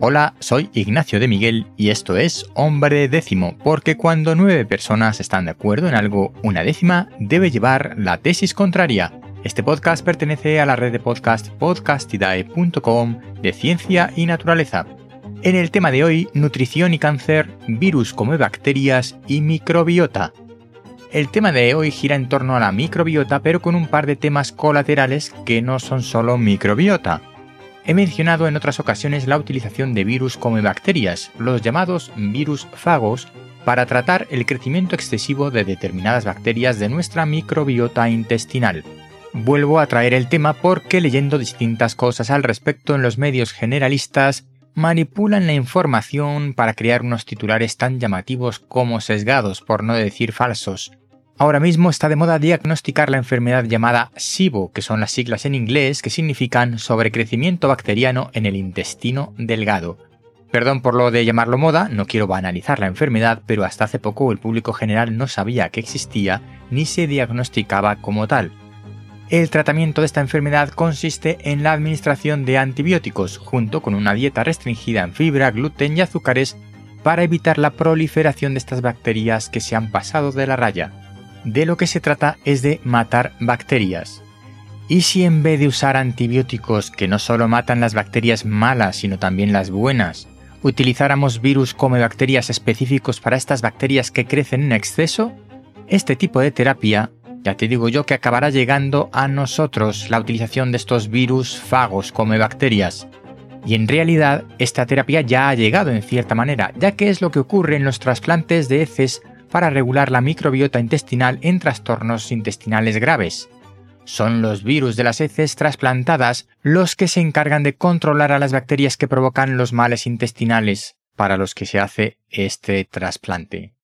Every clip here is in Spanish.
Hola, soy Ignacio de Miguel y esto es Hombre Décimo, porque cuando nueve personas están de acuerdo en algo, una décima debe llevar la tesis contraria. Este podcast pertenece a la red de podcast podcastidae.com de ciencia y naturaleza. En el tema de hoy, nutrición y cáncer, virus como bacterias y microbiota. El tema de hoy gira en torno a la microbiota, pero con un par de temas colaterales que no son solo microbiota. He mencionado en otras ocasiones la utilización de virus como bacterias, los llamados virus fagos, para tratar el crecimiento excesivo de determinadas bacterias de nuestra microbiota intestinal. Vuelvo a traer el tema porque leyendo distintas cosas al respecto en los medios generalistas, manipulan la información para crear unos titulares tan llamativos como sesgados, por no decir falsos, Ahora mismo está de moda diagnosticar la enfermedad llamada SIBO, que son las siglas en inglés que significan sobrecrecimiento bacteriano en el intestino delgado. Perdón por lo de llamarlo moda, no quiero banalizar la enfermedad, pero hasta hace poco el público general no sabía que existía ni se diagnosticaba como tal. El tratamiento de esta enfermedad consiste en la administración de antibióticos junto con una dieta restringida en fibra, gluten y azúcares para evitar la proliferación de estas bacterias que se han pasado de la raya de lo que se trata es de matar bacterias. ¿Y si en vez de usar antibióticos que no solo matan las bacterias malas, sino también las buenas, utilizáramos virus como bacterias específicos para estas bacterias que crecen en exceso? Este tipo de terapia, ya te digo yo que acabará llegando a nosotros la utilización de estos virus fagos como bacterias. Y en realidad esta terapia ya ha llegado en cierta manera, ya que es lo que ocurre en los trasplantes de heces para regular la microbiota intestinal en trastornos intestinales graves. Son los virus de las heces trasplantadas los que se encargan de controlar a las bacterias que provocan los males intestinales para los que se hace este trasplante.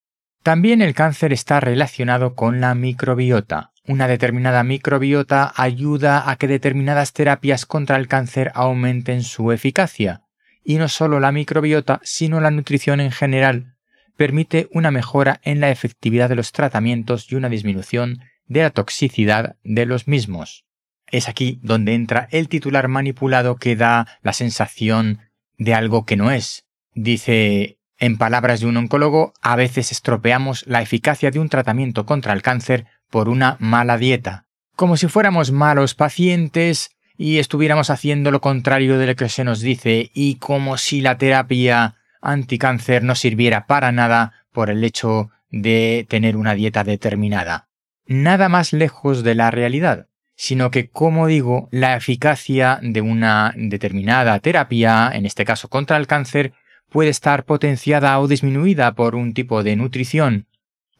También el cáncer está relacionado con la microbiota. Una determinada microbiota ayuda a que determinadas terapias contra el cáncer aumenten su eficacia. Y no solo la microbiota, sino la nutrición en general permite una mejora en la efectividad de los tratamientos y una disminución de la toxicidad de los mismos. Es aquí donde entra el titular manipulado que da la sensación de algo que no es. Dice, en palabras de un oncólogo, a veces estropeamos la eficacia de un tratamiento contra el cáncer por una mala dieta. Como si fuéramos malos pacientes y estuviéramos haciendo lo contrario de lo que se nos dice y como si la terapia anticáncer no sirviera para nada por el hecho de tener una dieta determinada. Nada más lejos de la realidad, sino que, como digo, la eficacia de una determinada terapia, en este caso contra el cáncer, puede estar potenciada o disminuida por un tipo de nutrición,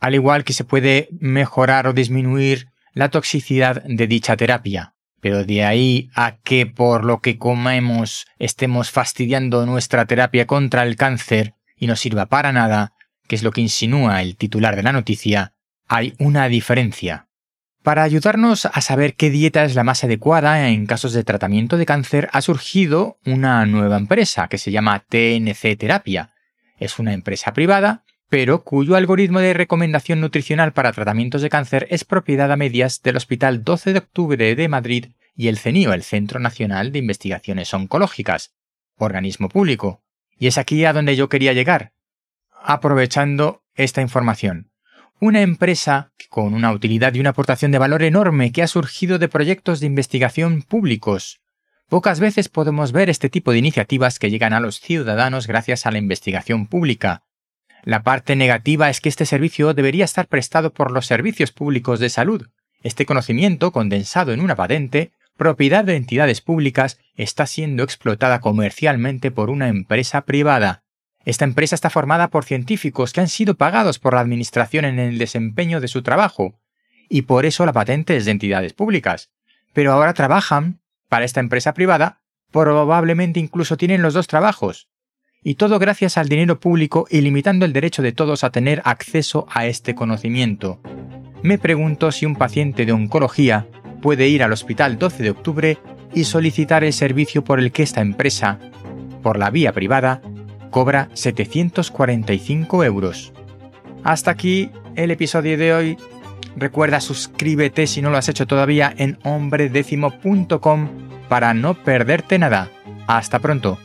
al igual que se puede mejorar o disminuir la toxicidad de dicha terapia. Pero de ahí a que por lo que comemos estemos fastidiando nuestra terapia contra el cáncer y no sirva para nada, que es lo que insinúa el titular de la noticia, hay una diferencia. Para ayudarnos a saber qué dieta es la más adecuada en casos de tratamiento de cáncer, ha surgido una nueva empresa que se llama TNC Terapia. Es una empresa privada, pero cuyo algoritmo de recomendación nutricional para tratamientos de cáncer es propiedad a medias del Hospital 12 de Octubre de Madrid y el CENIO, el Centro Nacional de Investigaciones Oncológicas, organismo público. Y es aquí a donde yo quería llegar, aprovechando esta información. Una empresa con una utilidad y una aportación de valor enorme que ha surgido de proyectos de investigación públicos. Pocas veces podemos ver este tipo de iniciativas que llegan a los ciudadanos gracias a la investigación pública. La parte negativa es que este servicio debería estar prestado por los servicios públicos de salud. Este conocimiento, condensado en una patente, propiedad de entidades públicas, está siendo explotada comercialmente por una empresa privada. Esta empresa está formada por científicos que han sido pagados por la Administración en el desempeño de su trabajo, y por eso la patente es de entidades públicas. Pero ahora trabajan para esta empresa privada, probablemente incluso tienen los dos trabajos. Y todo gracias al dinero público y limitando el derecho de todos a tener acceso a este conocimiento. Me pregunto si un paciente de oncología puede ir al Hospital 12 de Octubre y solicitar el servicio por el que esta empresa, por la vía privada, cobra 745 euros. Hasta aquí el episodio de hoy. Recuerda suscríbete si no lo has hecho todavía en hombredécimo.com para no perderte nada. Hasta pronto.